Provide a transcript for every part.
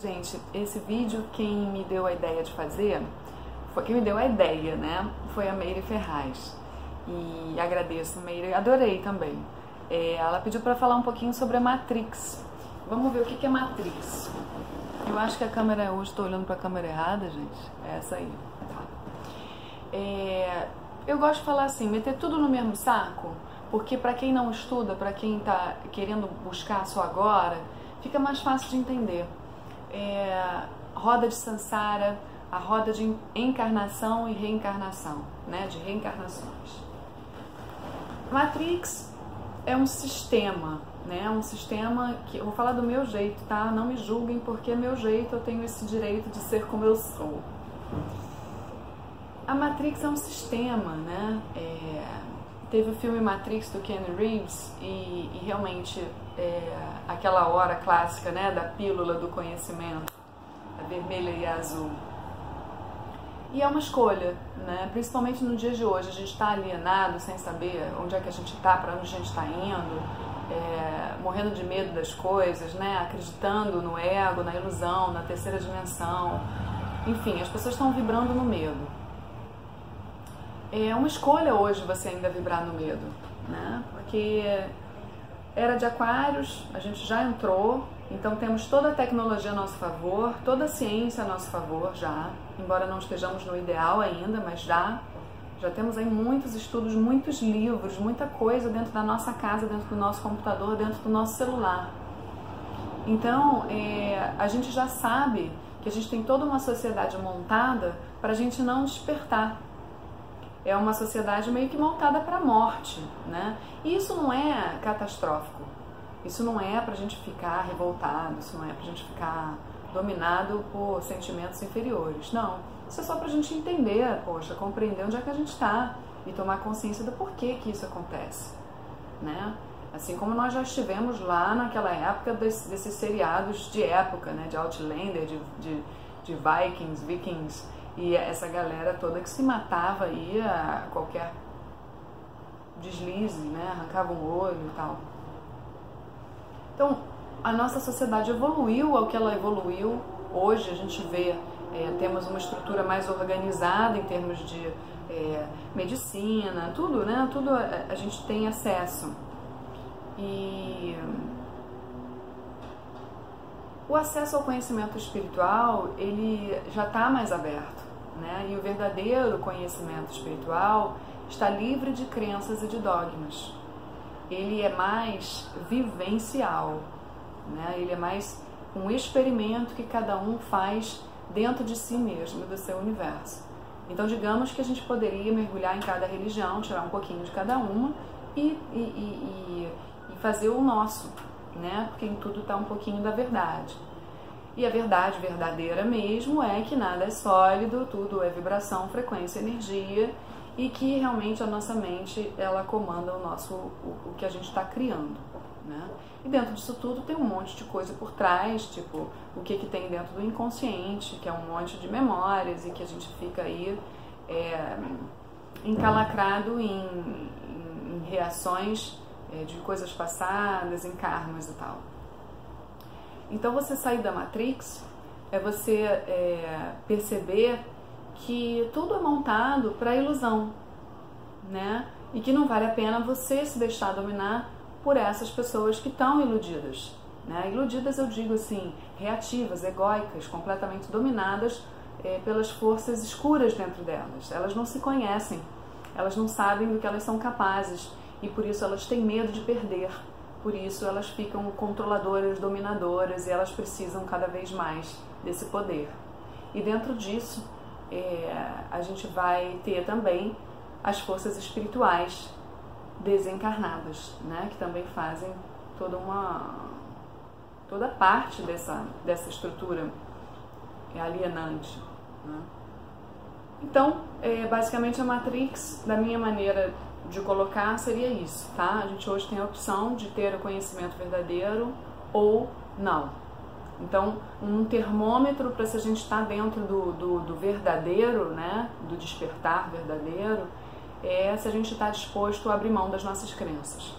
Gente, esse vídeo quem me deu a ideia de fazer, foi quem me deu a ideia, né? Foi a Meire Ferraz. E agradeço, Meire, adorei também. É, ela pediu para falar um pouquinho sobre a Matrix. Vamos ver o que é Matrix. Eu acho que a câmera hoje estou olhando para a câmera errada, gente. É essa aí. É, eu gosto de falar assim, meter tudo no mesmo saco, porque para quem não estuda, para quem está querendo buscar só agora, fica mais fácil de entender é, roda de Sansara, a roda de encarnação e reencarnação, né, de reencarnações. Matrix é um sistema, né, um sistema que eu vou falar do meu jeito, tá? Não me julguem porque é meu jeito, eu tenho esse direito de ser como eu sou. A Matrix é um sistema, né? É, teve o filme Matrix do Ken Reeves e, e realmente é, aquela hora clássica né, da pílula do conhecimento, a vermelha e a azul. E é uma escolha, né? principalmente no dia de hoje. A gente está alienado, sem saber onde é que a gente está, para onde a gente está indo, é, morrendo de medo das coisas, né? acreditando no ego, na ilusão, na terceira dimensão. Enfim, as pessoas estão vibrando no medo. É uma escolha hoje você ainda vibrar no medo, né? porque era de Aquários, a gente já entrou, então temos toda a tecnologia a nosso favor, toda a ciência a nosso favor já, embora não estejamos no ideal ainda, mas já já temos aí muitos estudos, muitos livros, muita coisa dentro da nossa casa, dentro do nosso computador, dentro do nosso celular. Então, é, a gente já sabe que a gente tem toda uma sociedade montada para a gente não despertar, é uma sociedade meio que montada para a morte, né? E isso não é catastrófico. Isso não é para a gente ficar revoltado, isso não é para a gente ficar dominado por sentimentos inferiores. Não. Isso é só para a gente entender, poxa, compreender onde é que a gente está e tomar consciência do porquê que isso acontece, né? Assim como nós já estivemos lá naquela época desse, desses seriados de época, né? De Outlander, de, de, de Vikings, Vikings, e essa galera toda que se matava aí a qualquer deslize, né? Arrancava um olho e tal. Então, a nossa sociedade evoluiu ao que ela evoluiu. Hoje a gente vê, é, temos uma estrutura mais organizada em termos de é, medicina, tudo, né? Tudo a, a gente tem acesso. E o acesso ao conhecimento espiritual ele já está mais aberto, né? E o verdadeiro conhecimento espiritual está livre de crenças e de dogmas. Ele é mais vivencial, né? Ele é mais um experimento que cada um faz dentro de si mesmo, do seu universo. Então, digamos que a gente poderia mergulhar em cada religião, tirar um pouquinho de cada uma e, e, e, e fazer o nosso, né? Porque em tudo está um pouquinho da verdade. E a verdade verdadeira mesmo é que nada é sólido, tudo é vibração, frequência, energia e que realmente a nossa mente ela comanda o nosso o, o que a gente está criando, né? E dentro disso tudo tem um monte de coisa por trás, tipo o que que tem dentro do inconsciente, que é um monte de memórias e que a gente fica aí é, encalacrado em, em, em reações é, de coisas passadas, em karmas e tal. Então, você sair da Matrix é você é, perceber que tudo é montado para ilusão, né? E que não vale a pena você se deixar dominar por essas pessoas que estão iludidas. Né? Iludidas, eu digo assim, reativas, egóicas, completamente dominadas é, pelas forças escuras dentro delas. Elas não se conhecem, elas não sabem do que elas são capazes e por isso elas têm medo de perder. Por isso elas ficam controladoras, dominadoras e elas precisam cada vez mais desse poder. E dentro disso, é, a gente vai ter também as forças espirituais desencarnadas, né, que também fazem toda uma toda parte dessa dessa estrutura alienante. Né? Então, é, basicamente a Matrix, da minha maneira de colocar, seria isso, tá? A gente hoje tem a opção de ter o conhecimento verdadeiro ou não. Então, um termômetro para se a gente está dentro do, do, do, verdadeiro, né, do despertar verdadeiro, é se a gente está disposto a abrir mão das nossas crenças.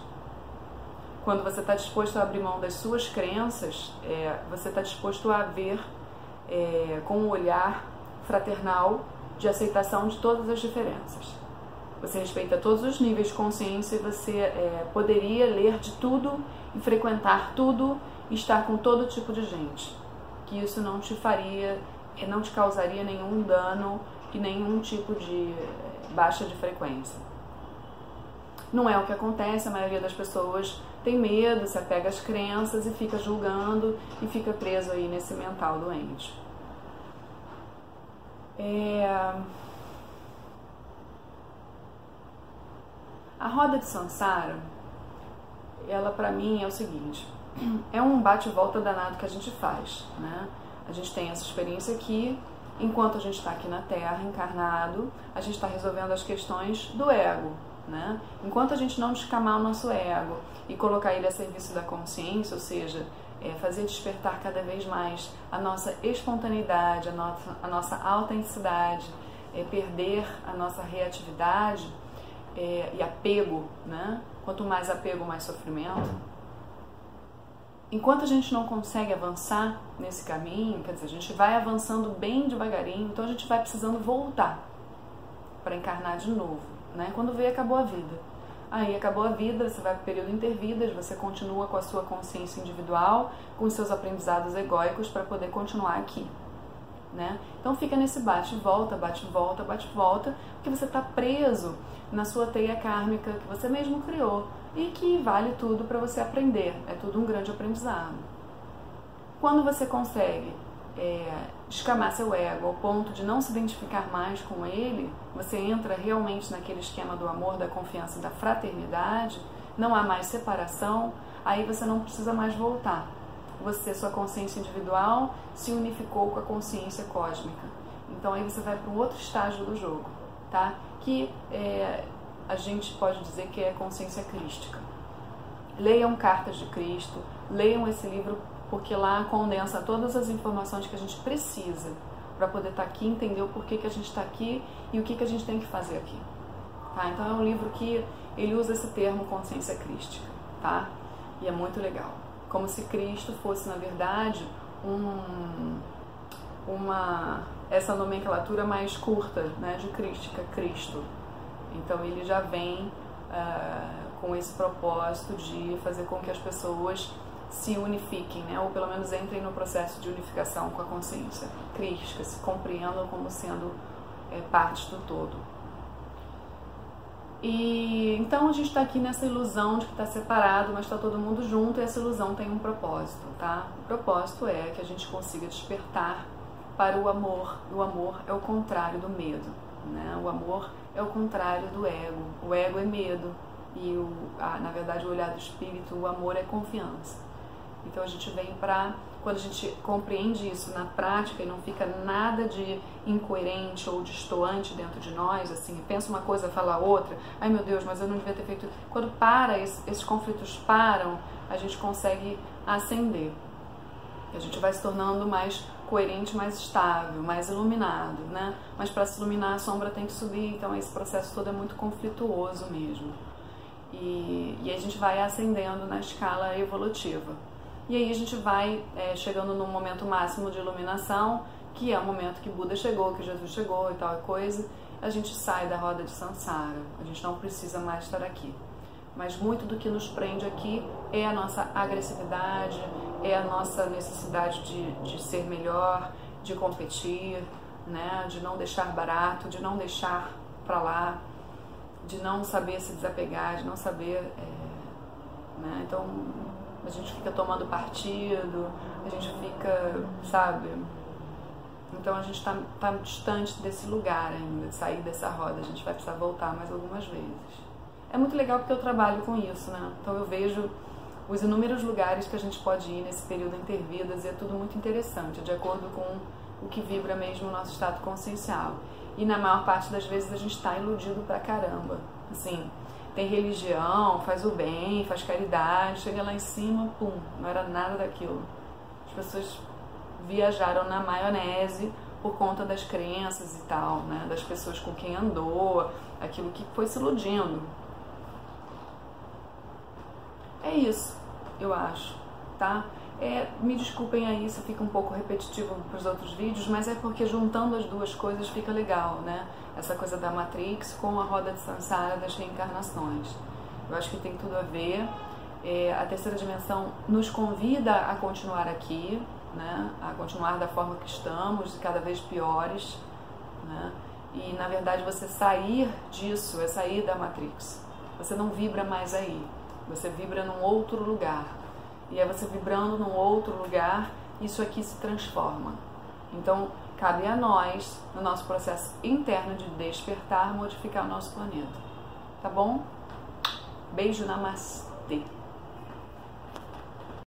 Quando você está disposto a abrir mão das suas crenças, é, você está disposto a ver é, com um olhar fraternal de aceitação de todas as diferenças. Você respeita todos os níveis de consciência e você é, poderia ler de tudo e frequentar tudo e estar com todo tipo de gente. Que isso não te faria, não te causaria nenhum dano e nenhum tipo de é, baixa de frequência. Não é o que acontece, a maioria das pessoas tem medo, se apega às crenças e fica julgando e fica preso aí nesse mental doente. É... A roda de Sansara, ela para mim é o seguinte, é um bate-volta danado que a gente faz, né? A gente tem essa experiência aqui, enquanto a gente está aqui na Terra, encarnado, a gente está resolvendo as questões do ego, né? Enquanto a gente não descamar o nosso ego e colocar ele a serviço da consciência, ou seja, é, fazer despertar cada vez mais a nossa espontaneidade, a nossa, a nossa autenticidade, é, perder a nossa reatividade é, e apego, né? Quanto mais apego, mais sofrimento. Enquanto a gente não consegue avançar nesse caminho, quer dizer, a gente vai avançando bem devagarinho, então a gente vai precisando voltar para encarnar de novo, né? Quando vê, acabou a vida. Aí acabou a vida, você vai para o período intervidas, você continua com a sua consciência individual, com os seus aprendizados egóicos para poder continuar aqui. Né? Então fica nesse bate-volta, bate-volta, bate-volta, porque você está preso na sua teia kármica que você mesmo criou e que vale tudo para você aprender, é tudo um grande aprendizado. Quando você consegue é, descamar seu ego ao ponto de não se identificar mais com ele, você entra realmente naquele esquema do amor, da confiança, da fraternidade, não há mais separação, aí você não precisa mais voltar. Você, sua consciência individual, se unificou com a consciência cósmica. Então aí você vai para um outro estágio do jogo, tá? Que é, a gente pode dizer que é consciência crística. Leiam Cartas de Cristo, leiam esse livro porque lá condensa todas as informações que a gente precisa para poder estar tá aqui, entender o porquê que a gente está aqui e o que, que a gente tem que fazer aqui. Tá? Então é um livro que ele usa esse termo consciência crística, tá? E é muito legal. Como se Cristo fosse, na verdade, um, uma essa nomenclatura mais curta, né, de crística, Cristo. Então ele já vem uh, com esse propósito de fazer com que as pessoas se unifiquem, né? ou pelo menos entrem no processo de unificação com a consciência crítica, se compreendam como sendo é, parte do todo. E então a gente está aqui nessa ilusão de que está separado, mas está todo mundo junto e essa ilusão tem um propósito, tá? O propósito é que a gente consiga despertar para o amor. O amor é o contrário do medo, né? O amor é o contrário do ego. O ego é medo e o, na verdade o olhar do espírito, o amor é confiança. Então a gente vem para quando a gente compreende isso na prática e não fica nada de incoerente ou destoante dentro de nós, assim, pensa uma coisa, fala outra, ai meu Deus, mas eu não devia ter feito. Quando para, esses conflitos param, a gente consegue ascender. A gente vai se tornando mais coerente, mais estável, mais iluminado, né? Mas para se iluminar a sombra tem que subir, então esse processo todo é muito conflituoso mesmo. E, e a gente vai ascendendo na escala evolutiva. E aí a gente vai é, chegando no momento máximo de iluminação, que é o momento que Buda chegou, que Jesus chegou e tal coisa. A gente sai da roda de Sansara, a gente não precisa mais estar aqui. Mas muito do que nos prende aqui é a nossa agressividade, é a nossa necessidade de, de ser melhor, de competir, né? de não deixar barato, de não deixar para lá, de não saber se desapegar, de não saber. É, né? Então, a gente fica tomando partido, a gente fica, sabe? Então a gente está tá distante desse lugar ainda, de sair dessa roda, a gente vai precisar voltar mais algumas vezes. É muito legal porque eu trabalho com isso, né? Então eu vejo os inúmeros lugares que a gente pode ir nesse período intervidas e é tudo muito interessante, de acordo com o que vibra mesmo o nosso estado consciencial. E na maior parte das vezes a gente está iludido pra caramba. Assim, tem religião, faz o bem, faz caridade, chega lá em cima, pum, não era nada daquilo. As pessoas viajaram na maionese por conta das crenças e tal, né? Das pessoas com quem andou, aquilo que foi se iludindo. É isso, eu acho, tá? É, me desculpem aí se fica um pouco repetitivo para os outros vídeos, mas é porque juntando as duas coisas fica legal, né? Essa coisa da Matrix com a roda de Sansara das reencarnações. Eu acho que tem tudo a ver. É, a terceira dimensão nos convida a continuar aqui, né? a continuar da forma que estamos, cada vez piores. Né? E na verdade você sair disso é sair da Matrix. Você não vibra mais aí, você vibra num outro lugar. E é você vibrando num outro lugar, isso aqui se transforma. Então, cabe a nós, no nosso processo interno de despertar, modificar o nosso planeta. Tá bom? Beijo, namastê.